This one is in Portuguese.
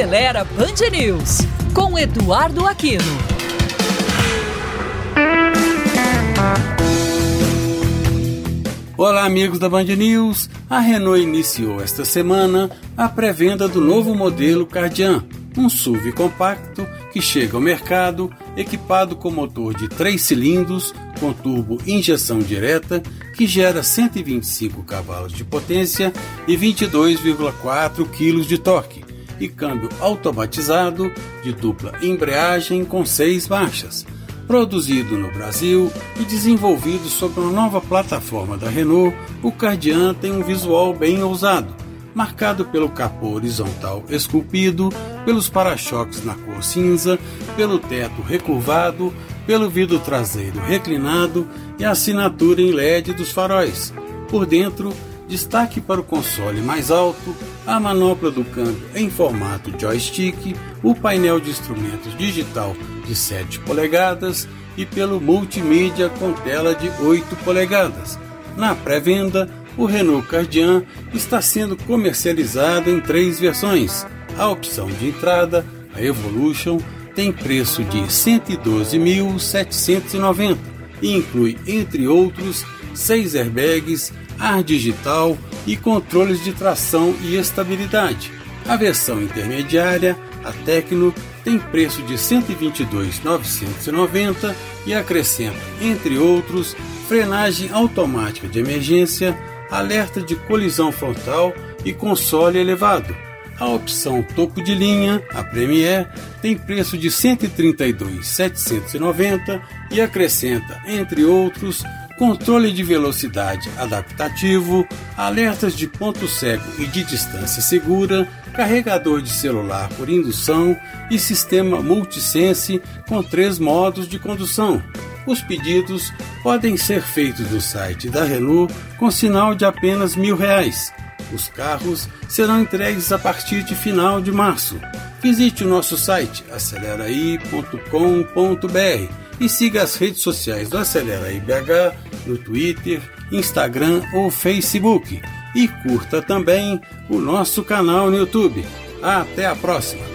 Acelera Band News, com Eduardo Aquino. Olá, amigos da Band News. A Renault iniciou esta semana a pré-venda do novo modelo Cardian, um SUV compacto que chega ao mercado equipado com motor de 3 cilindros com turbo injeção direta que gera 125 cavalos de potência e 22,4 kg de torque e câmbio automatizado de dupla embreagem com seis marchas. Produzido no Brasil e desenvolvido sobre uma nova plataforma da Renault, o Cardian tem um visual bem ousado, marcado pelo capô horizontal esculpido, pelos para-choques na cor cinza, pelo teto recurvado, pelo vidro traseiro reclinado e a assinatura em LED dos faróis. Por dentro, destaque para o console mais alto, a manopla do câmbio em formato joystick, o painel de instrumentos digital de 7 polegadas e pelo multimídia com tela de 8 polegadas. Na pré-venda, o Renault Cardian está sendo comercializado em três versões. A opção de entrada, a Evolution, tem preço de R$ 112.790 e inclui, entre outros, seis airbags, ar digital e controles de tração e estabilidade. A versão intermediária, a Tecno, tem preço de R$ 122.990 e acrescenta, entre outros, frenagem automática de emergência, alerta de colisão frontal e console elevado. A opção topo de linha, a Premier, tem preço de R$ 132.790 e acrescenta, entre outros, controle de velocidade adaptativo, alertas de ponto cego e de distância segura, carregador de celular por indução e sistema multisense com três modos de condução. Os pedidos podem ser feitos no site da Renault com sinal de apenas mil reais. Os carros serão entregues a partir de final de março. Visite o nosso site aceleraí.com.br e siga as redes sociais do Acelera IBH no Twitter, Instagram ou Facebook. E curta também o nosso canal no YouTube. Até a próxima!